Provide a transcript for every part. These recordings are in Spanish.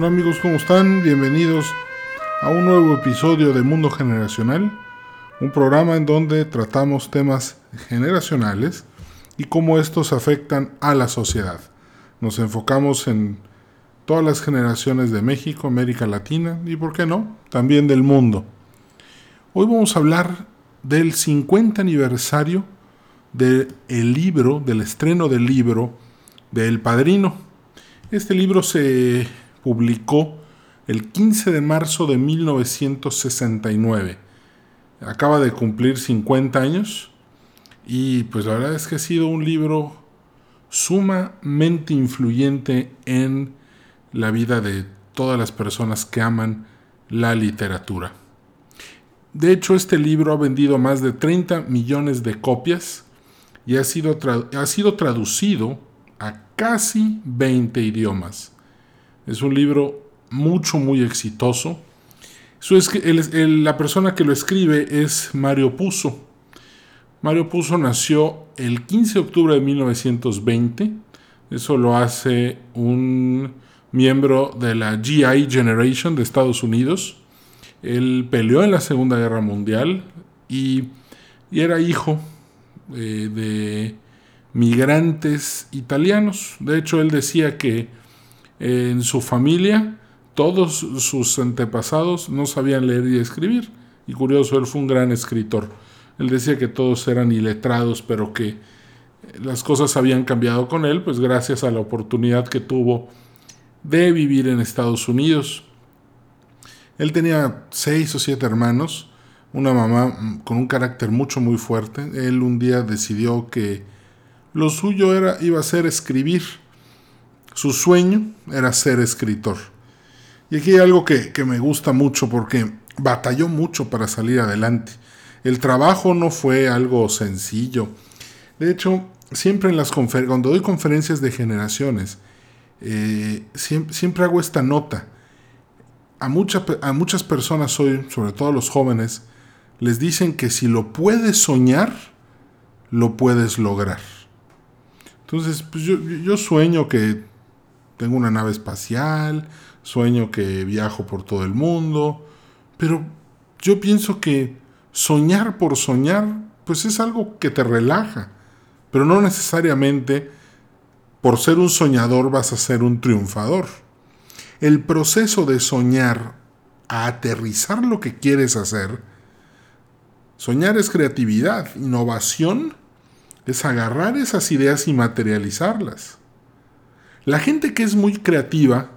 Hola amigos, ¿cómo están? Bienvenidos a un nuevo episodio de Mundo Generacional, un programa en donde tratamos temas generacionales y cómo estos afectan a la sociedad. Nos enfocamos en todas las generaciones de México, América Latina y, ¿por qué no?, también del mundo. Hoy vamos a hablar del 50 aniversario del libro, del estreno del libro de El Padrino. Este libro se publicó el 15 de marzo de 1969. Acaba de cumplir 50 años y pues la verdad es que ha sido un libro sumamente influyente en la vida de todas las personas que aman la literatura. De hecho, este libro ha vendido más de 30 millones de copias y ha sido, ha sido traducido a casi 20 idiomas. Es un libro mucho, muy exitoso. la persona que lo escribe es Mario Puzo. Mario Puzo nació el 15 de octubre de 1920. Eso lo hace un miembro de la GI Generation de Estados Unidos. Él peleó en la Segunda Guerra Mundial y, era hijo eh, de migrantes italianos. De hecho, él decía que en su familia todos sus antepasados no sabían leer y escribir. Y curioso, él fue un gran escritor. Él decía que todos eran iletrados, pero que las cosas habían cambiado con él, pues gracias a la oportunidad que tuvo de vivir en Estados Unidos. Él tenía seis o siete hermanos, una mamá con un carácter mucho muy fuerte. Él un día decidió que lo suyo era, iba a ser escribir. Su sueño era ser escritor. Y aquí hay algo que, me gusta mucho porque batalló mucho para salir adelante. El trabajo no fue algo sencillo. De hecho, siempre en las cuando doy conferencias de generaciones, eh, siempre, hago esta nota. A, a muchas personas hoy, sobre todo a los jóvenes, les dicen que si lo puedes soñar, lo puedes lograr. Entonces, pues yo, yo sueño que tengo una nave espacial, sueño que viajo por todo el mundo, pero yo pienso que soñar por soñar, pues es algo que te relaja, pero no necesariamente por ser un soñador vas a ser un triunfador. El proceso de soñar a aterrizar lo que quieres hacer, soñar es creatividad, innovación es agarrar esas ideas y materializarlas. La gente que es muy creativa,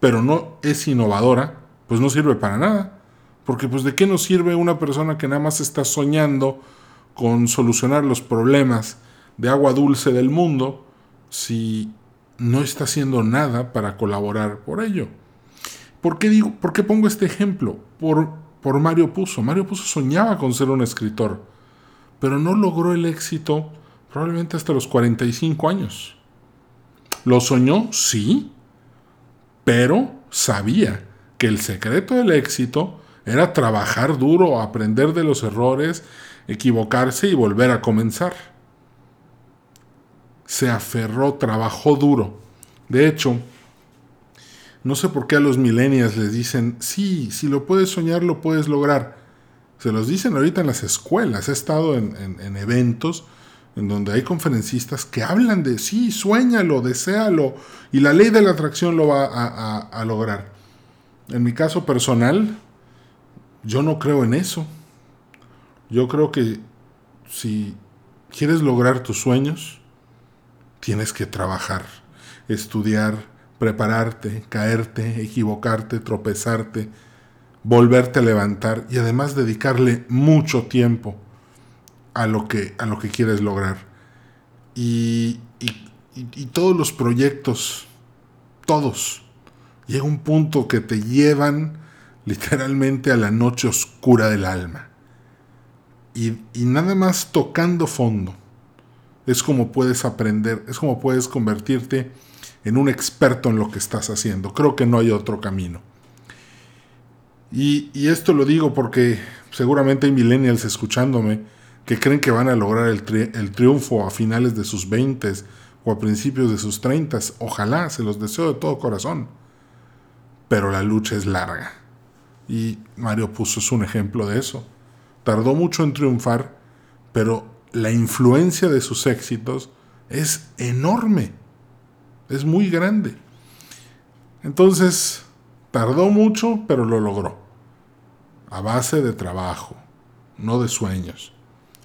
pero no es innovadora, pues no sirve para nada. Porque pues de qué nos sirve una persona que nada más está soñando con solucionar los problemas de agua dulce del mundo si no está haciendo nada para colaborar por ello. ¿Por qué, digo, ¿por qué pongo este ejemplo? Por, por Mario Puzo. Mario Puzo soñaba con ser un escritor, pero no logró el éxito probablemente hasta los 45 años. ¿Lo soñó? Sí, pero sabía que el secreto del éxito era trabajar duro, aprender de los errores, equivocarse y volver a comenzar. Se aferró, trabajó duro. De hecho, no sé por qué a los millennials les dicen, sí, si lo puedes soñar, lo puedes lograr. Se los dicen ahorita en las escuelas. He estado en, en eventos en donde hay conferencistas que hablan de sí, sueñalo, deséalo, y la ley de la atracción lo va a, lograr. En mi caso personal, yo no creo en eso. Yo creo que si quieres lograr tus sueños, tienes que trabajar, estudiar, prepararte, caerte, equivocarte, tropezarte, volverte a levantar y además dedicarle mucho tiempo a lo que, a lo que quieres lograr. Y, y, todos los proyectos, todos, llega un punto que te llevan literalmente a la noche oscura del alma. Y, y, nada más tocando fondo es como puedes aprender, es como puedes convertirte en un experto en lo que estás haciendo. Creo que no hay otro camino. Y, y esto lo digo porque seguramente hay millennials escuchándome que creen que van a lograr el, triunfo a finales de sus 20 o a principios de sus 30. Ojalá, se los deseo de todo corazón. pero la lucha es larga. Y Mario Puzo es un ejemplo de eso. Tardó mucho en triunfar, pero la influencia de sus éxitos es enorme, es muy grande. Entonces, tardó mucho, pero lo logró. A base de trabajo, no de sueños,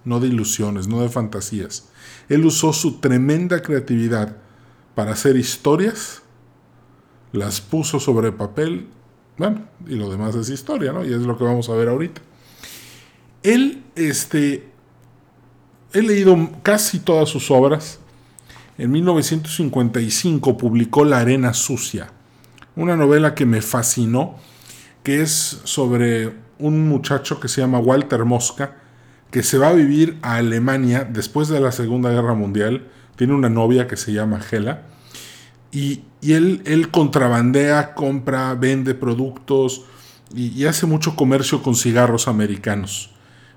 no de ilusiones, no de fantasías. Él usó su tremenda creatividad para hacer historias, las puso sobre papel, bueno, y lo demás es historia, ¿no? Y es lo que vamos a ver ahorita. Él, este, he leído casi todas sus obras. En 1955 publicó La Arena Sucia, una novela que me fascinó, que es sobre un muchacho que se llama Walter Mosca, que se va a vivir a Alemania después de la Segunda Guerra Mundial. Tiene una novia que se llama Hela. Y, él, él, contrabandea, compra, vende productos y hace mucho comercio con cigarros americanos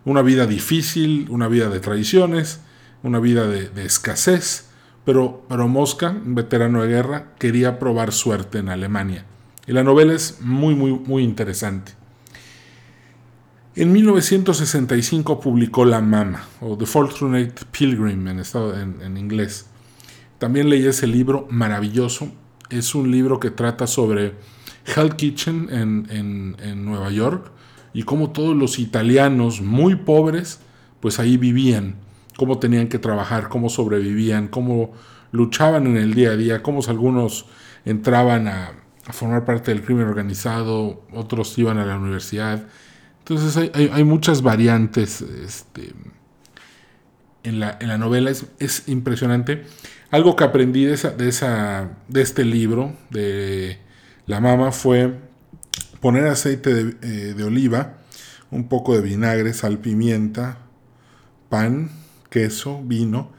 una vida difícil, una vida de tradiciones, una vida de, escasez, pero, pero Mosca, un veterano de guerra, quería probar suerte en Alemania. Y la novela es muy, muy, muy interesante. En 1965 publicó La Mama, o The Fortunate Pilgrim en, en, inglés. También leí ese libro maravilloso. Es un libro que trata sobre Hell Kitchen en, en Nueva York, y cómo todos los italianos muy pobres, pues ahí vivían, cómo tenían que trabajar, cómo sobrevivían, cómo luchaban en el día a día, cómo algunos entraban a, formar parte del crimen organizado, otros iban a la universidad. Entonces hay, muchas variantes este, en, la, en, la, novela, es, impresionante. Algo que aprendí de, esa, de, esa, de este libro, de La Mama, fue poner aceite eh, de, oliva, un poco de vinagre, sal, pimienta, pan, queso, vino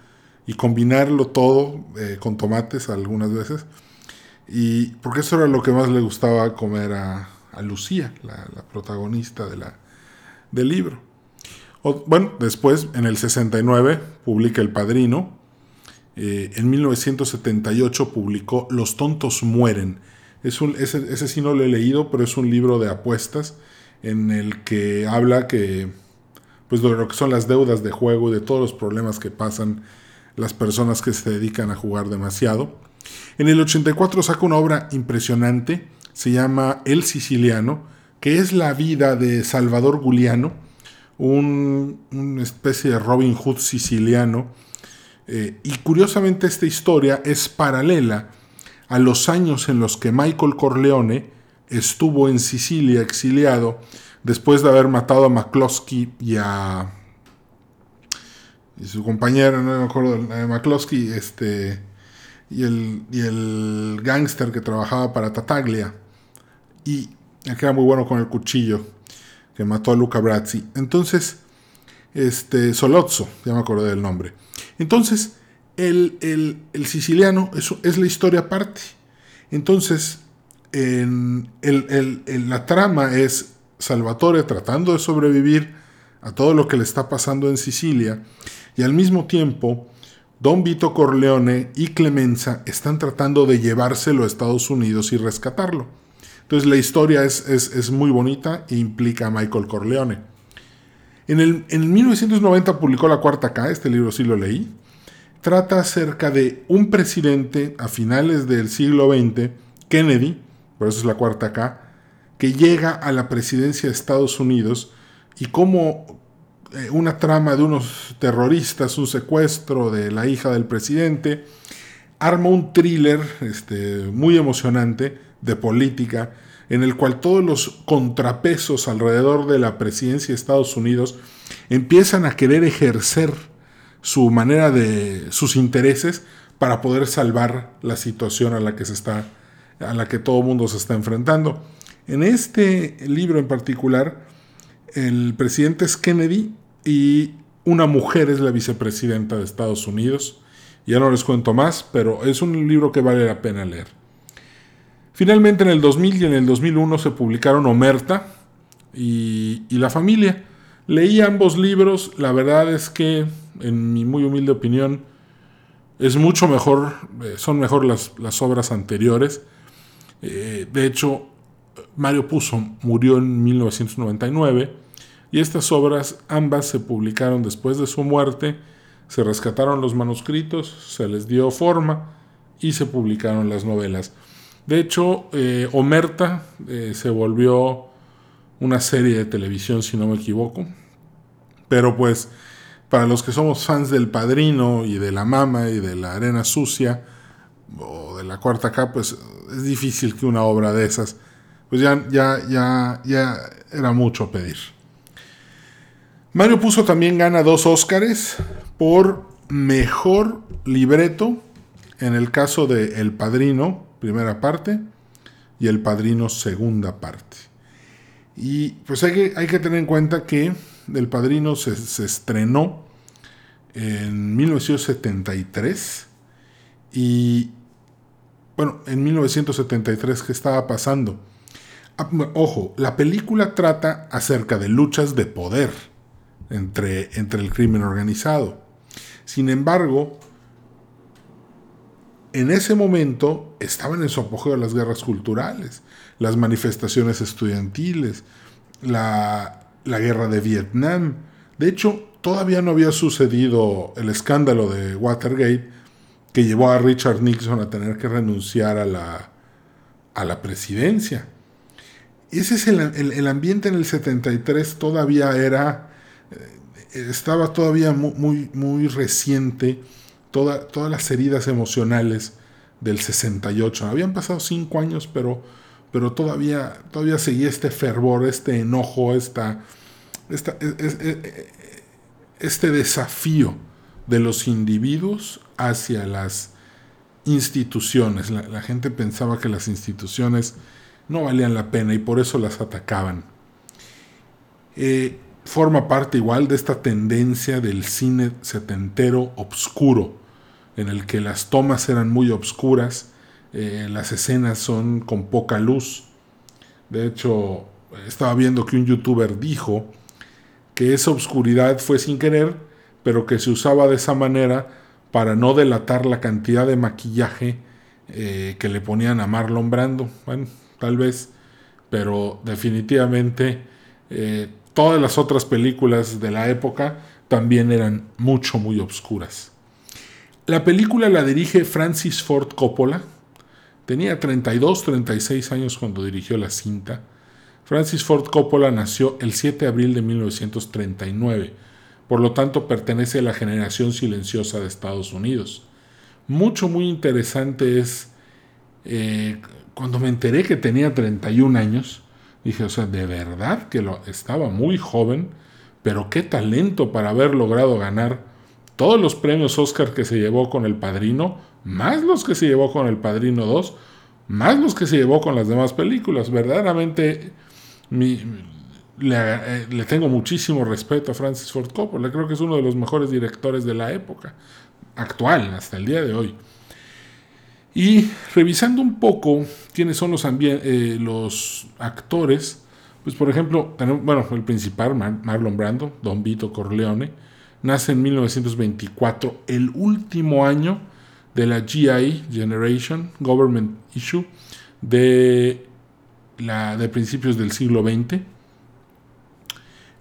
y combinarlo todo eh, con tomates algunas veces. Y porque eso era lo que más le gustaba comer a, Lucía, la, protagonista de la, del libro. bueno, después, en el 69, publica El Padrino. Eh, en 1978 publicó Los tontos mueren, es un, ese, ese sí no lo he leído, pero es un libro de apuestas en el que habla que pues de lo que son las deudas de juego y de todos los problemas que pasan las personas que se dedican a jugar demasiado. En el 84 saca una obra impresionante, se llama El Siciliano, que es la vida de Salvador Guliano, un, una especie de Robin Hood siciliano. Eh, y curiosamente esta historia es paralela a los años en los que Michael Corleone estuvo en Sicilia exiliado después de haber matado a McCloskey y a y su compañera, no me acuerdo, de McCloskey, este, y el, y el gángster que trabajaba para Tataglia, y que era muy bueno con el cuchillo, que mató a Luca Brazzi. Entonces, este, Solozzo, ya me acordé del nombre. Entonces, el, siciliano es, la historia aparte. Entonces, en la trama es Salvatore tratando de sobrevivir a todo lo que le está pasando en Sicilia y al mismo tiempo Don Vito Corleone y Clemenza están tratando de llevárselo a Estados Unidos y rescatarlo. Entonces la historia es, muy bonita e implica a Michael Corleone. En el, en 1990 publicó La Cuarta K, este libro sí lo leí, trata acerca de un presidente a finales del siglo XX, Kennedy, por eso es la cuarta acá, que llega a la presidencia de Estados Unidos y como eh, una trama de unos terroristas, un secuestro de la hija del presidente, arma un thriller este, muy emocionante de política en el cual todos los contrapesos alrededor de la presidencia de Estados Unidos empiezan a querer ejercer su manera de sus intereses para poder salvar la situación a la que se está a la que todo el mundo se está enfrentando. En este libro en particular, el presidente es Kennedy y una mujer es la vicepresidenta de Estados Unidos. Ya no les cuento más, pero es un libro que vale la pena leer. Finalmente en el 2000 y en el 2001 se publicaron Omerta y, y La familia. Leí ambos libros, la verdad es que en mi muy humilde opinión, es mucho mejor, eh, son mejor las, obras anteriores. Eh, de hecho, Mario Puzo murió en 1999 y estas obras ambas se publicaron después de su muerte, se rescataron los manuscritos, se les dio forma y se publicaron las novelas. De hecho, eh, Omerta eh, se volvió una serie de televisión, si no me equivoco. Pero pues, para los que somos fans del Padrino y de la Mama y de la Arena Sucia o de la Cuarta K, pues es difícil que una obra de esas, pues ya, ya, ya, ya era mucho pedir. Mario Puzo también gana dos Óscares por mejor libreto en el caso de El Padrino, primera parte, y El Padrino, segunda parte. Y pues hay que, hay que tener en cuenta que El Padrino se, estrenó en 1973 y bueno, en 1973, ¿qué estaba pasando? Ah, ojo, la película trata acerca de luchas de poder entre, entre el crimen organizado. Sin embargo, en ese momento estaban en su apogeo las guerras culturales, las manifestaciones estudiantiles, la, la guerra de Vietnam. De hecho, todavía no había sucedido el escándalo de Watergate que llevó a Richard Nixon a tener que renunciar a la, a la presidencia. Ese es el, ambiente en el 73 todavía era, estaba todavía muy, muy, reciente, toda, todas las heridas emocionales del 68. Habían pasado cinco años, pero, pero todavía, todavía seguía este fervor, este enojo, esta, esta, e, e, e, este desafío de los individuos hacia las instituciones. La, gente pensaba que las instituciones no valían la pena y por eso las atacaban. Eh, forma parte igual de esta tendencia del cine setentero obscuro, en el que las tomas eran muy obscuras, eh, las escenas son con poca luz. De hecho, estaba viendo que un youtuber dijo que esa obscuridad fue sin querer, pero que se usaba de esa manera para no delatar la cantidad de maquillaje eh, que le ponían a Marlon Brando. Bueno, tal vez, pero definitivamente eh, todas las otras películas de la época también eran mucho, muy obscuras. La película la dirige Francis Ford Coppola. Tenía 32, 36 años cuando dirigió la cinta. Francis Ford Coppola nació el 7 de abril de 1939 por lo tanto pertenece a la generación silenciosa de Estados Unidos. Mucho, muy interesante es, eh, cuando me enteré que tenía 31 años, dije, o sea, de verdad que lo, estaba muy joven, pero qué talento para haber logrado ganar todos los premios Oscar que se llevó con El Padrino, más los que se llevó con El Padrino 2, más los que se llevó con las demás películas. Verdaderamente, mi, eh, le, tengo muchísimo respeto a Francis Ford Coppola, creo que es uno de los mejores directores de la época, actual, hasta el día de hoy. Y revisando un poco quiénes son los, eh, los actores, pues por ejemplo, bueno, el principal, Marlon Brando, Don Vito Corleone, nace en 1924, el último año de la GI Generation, Government Issue, de, la, de principios del siglo XX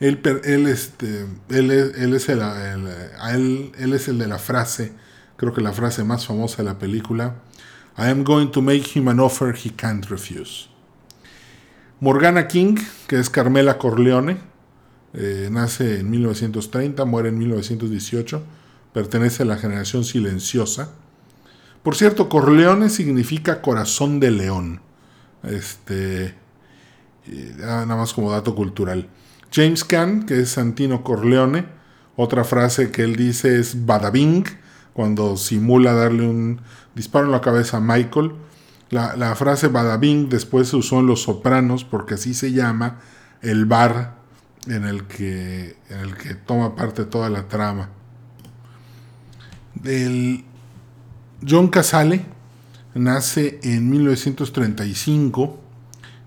él, él, este, él, él es el, él, es el de la frase, creo que la frase más famosa de la película, I am going to make him an offer he can't refuse. Morgana King, que es Carmela Corleone, eh, nace en 1930, muere en 1918, pertenece a la generación silenciosa. Por cierto, Corleone significa corazón de león. Este, nada más como dato cultural. James Caan, que es Santino Corleone, otra frase que él dice es badabing, cuando simula darle un disparo en la cabeza a Michael. La, frase badabing después se usó en Los Sopranos porque así se llama el bar en el que, en el que toma parte toda la trama. El John Casale nace en 1935.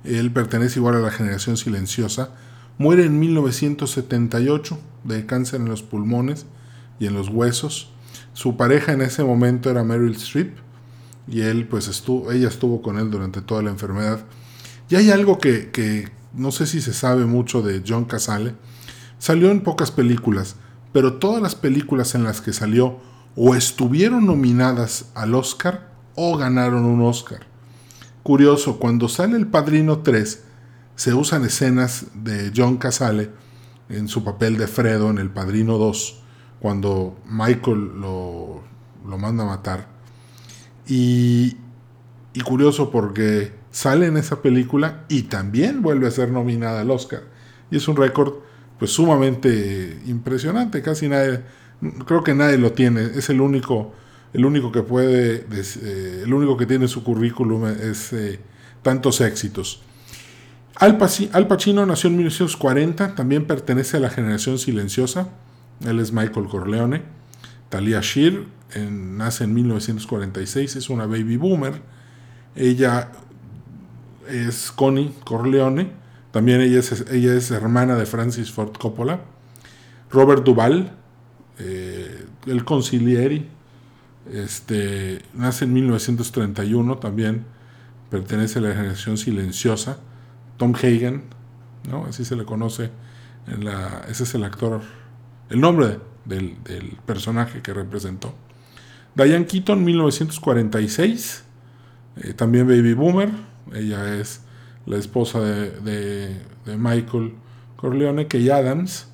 Él pertenece igual a la generación silenciosa. Muere en 1978 de cáncer en los pulmones y en los huesos. Su pareja en ese momento era Meryl Streep y él pues estuvo, ella estuvo con él durante toda la enfermedad. Y hay algo que, que no sé si se sabe mucho de John Casale. Salió en pocas películas, pero todas las películas en las que salió o estuvieron nominadas al Oscar o ganaron un Oscar. Curioso, cuando sale El Padrino 3, se usan escenas de John Casale en su papel de Fredo en El Padrino 2, cuando Michael lo, lo manda a matar. Y, y curioso porque sale en esa película y también vuelve a ser nominada al Oscar. Y es un récord pues sumamente impresionante, casi nadie, creo que nadie lo tiene, es el único, el único que puede, eh, el único que tiene su currículum es eh, tantos éxitos. Al, Pacino nació en 1940, también pertenece a la generación silenciosa, él es Michael Corleone. Talia Shear nace en 1946, es una baby boomer. Ella es Connie Corleone, también ella es, ella es hermana de Francis Ford Coppola. Robert Duvall, eh, el concilieri, este, nace en 1931, también pertenece a la generación silenciosa. Tom Hagen, ¿no? así se le conoce, en la, ese es el actor, el nombre del, personaje que representó. Diane Keaton, 1946, eh, también baby boomer, ella es la esposa de, Michael Corleone, Kay Adams,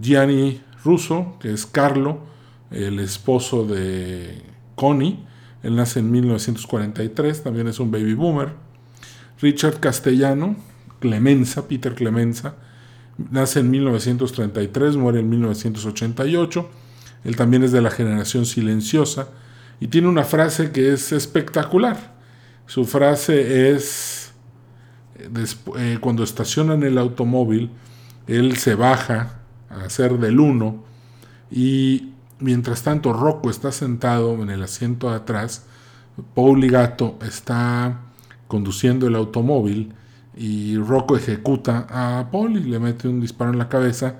Gianni Russo, que es Carlo, el esposo de Connie, él nace en 1943, también es un baby boomer. Richard Castellano, Clemenza, Peter Clemenza, nace en 1933, muere en 1988. Él también es de la generación silenciosa y tiene una frase que es espectacular. Su frase es eh, cuando estacionan el automóvil, él se baja a hacer del uno y mientras tanto Rocco está sentado en el asiento de atrás, Paul Gato está conduciendo el automóvil y Rocco ejecuta a Paul y le mete un disparo en la cabeza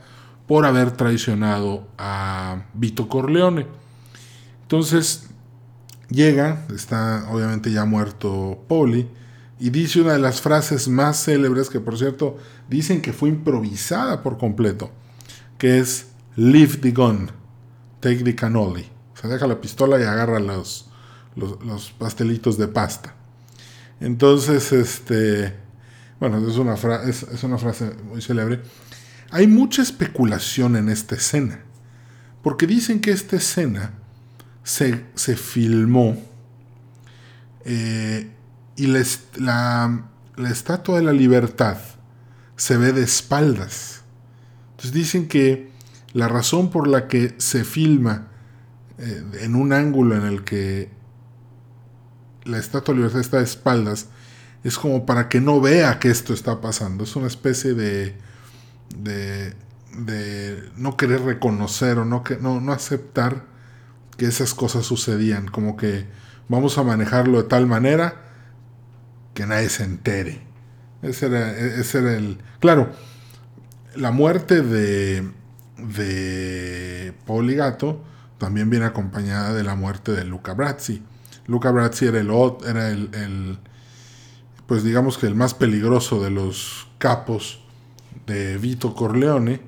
por haber traicionado a Vito Corleone. Entonces llega, está obviamente ya muerto Pauli, y dice una de las frases más célebres, que por cierto dicen que fue improvisada por completo, que es Leave the gun, take the cannoli. O sea, deja la pistola y agarra los, los, pastelitos de pasta. Entonces, este, bueno, es una, es, una frase muy célebre. Hay mucha especulación en esta escena, porque dicen que esta escena se, se filmó eh, y la, estatua de la libertad se ve de espaldas. Entonces dicen que la razón por la que se filma eh, en un ángulo en el que la estatua de la libertad está de espaldas es como para que no vea que esto está pasando. Es una especie de, de, de no querer reconocer o no, no, no aceptar que esas cosas sucedían. Como que vamos a manejarlo de tal manera que nadie se entere. Ese era, ese era el... Claro, la muerte de, de Poligato también viene acompañada de la muerte de Luca Brazzi. Luca Brazzi era el, era el, pues digamos que el más peligroso de los capos de Vito Corleone,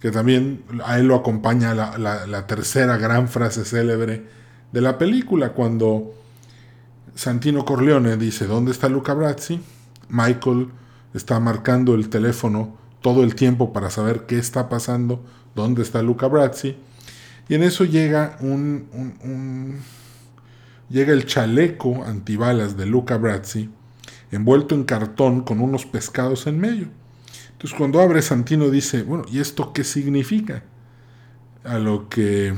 que también a él lo acompaña la, la tercera gran frase célebre de la película, cuando Santino Corleone dice, ¿dónde está Luca Brazzi? Michael está marcando el teléfono todo el tiempo para saber qué está pasando, dónde está Luca Brazzi. Y en eso llega un, llega el chaleco antibalas de Luca Brazzi, envuelto en cartón con unos pescados en medio. Entonces cuando abre Santino dice, bueno, ¿y esto qué significa? A lo que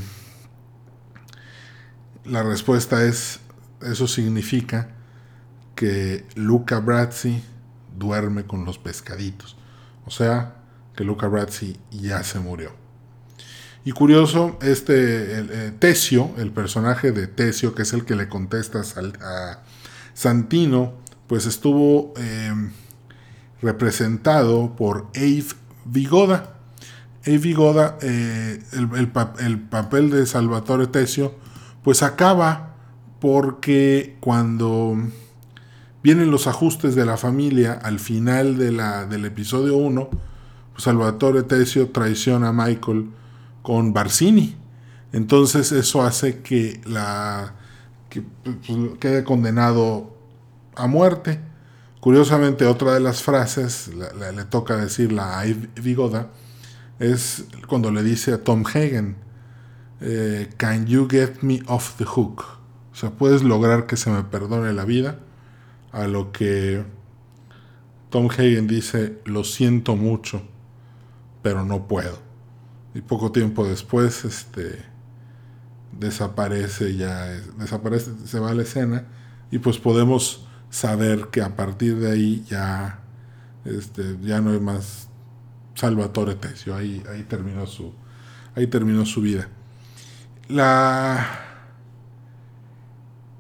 la respuesta es, eso significa que Luca Brazzi duerme con los pescaditos. O sea, que Luca Brazzi ya se murió. Y curioso, este el, eh, Tesio, el personaje de Tesio, que es el que le contesta a Santino, pues estuvo em, representado por Ave Vigoda. Ave Vigoda, eh, el, el papel de Salvatore Tesio, pues acaba porque cuando vienen los ajustes de la familia al final de la, del episodio 1, pues Salvatore Tesio traiciona a Michael con Barcini. Entonces eso hace que la que pues, quede condenado a muerte. Curiosamente, otra de las frases, le toca decirla a Vigoda, es cuando le dice a Tom Hagen, eh, Can you get me off the hook? O sea, puedes lograr que se me perdone la vida. A lo que Tom Hagen dice, lo siento mucho, pero no puedo. Y poco tiempo después, este, desaparece ya, desaparece, se va a la escena y pues podemos saber que a partir de ahí ya, este, ya no hay más Salvatore Tesio, ahí, ahí terminó su, ahí terminó su vida. La,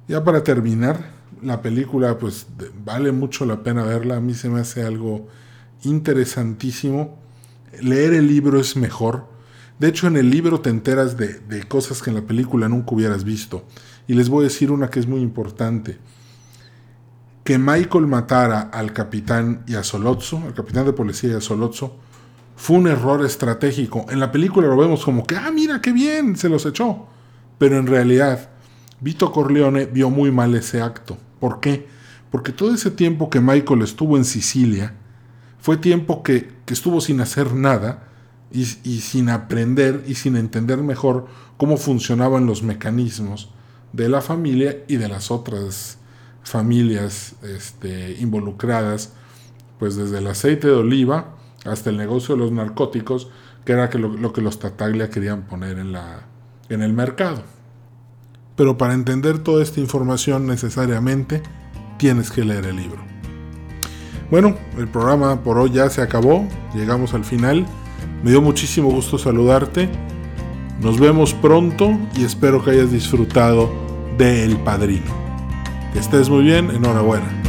ya para terminar, la película pues vale mucho la pena verla, a mí se me hace algo interesantísimo. Leer el libro es mejor, de hecho, en el libro te enteras de, cosas que en la película nunca hubieras visto. Y les voy a decir una que es muy importante. Que Michael matara al capitán y a Solozzo, al capitán de policía y a Solozzo, fue un error estratégico. En la película lo vemos como que, ah, mira, qué bien, se los echó. Pero en realidad, Vito Corleone vio muy mal ese acto. ¿Por qué? Porque todo ese tiempo que Michael estuvo en Sicilia, fue tiempo que, que estuvo sin hacer nada, y, sin aprender y sin entender mejor cómo funcionaban los mecanismos de la familia y de las otras familias este, involucradas, pues desde el aceite de oliva hasta el negocio de los narcóticos, que era lo, que los Tataglia querían poner en, la, en el mercado. Pero para entender toda esta información necesariamente tienes que leer el libro. Bueno, el programa por hoy ya se acabó, llegamos al final. Me dio muchísimo gusto saludarte. Nos vemos pronto y espero que hayas disfrutado de El Padrino. Que estés muy bien, enhorabuena.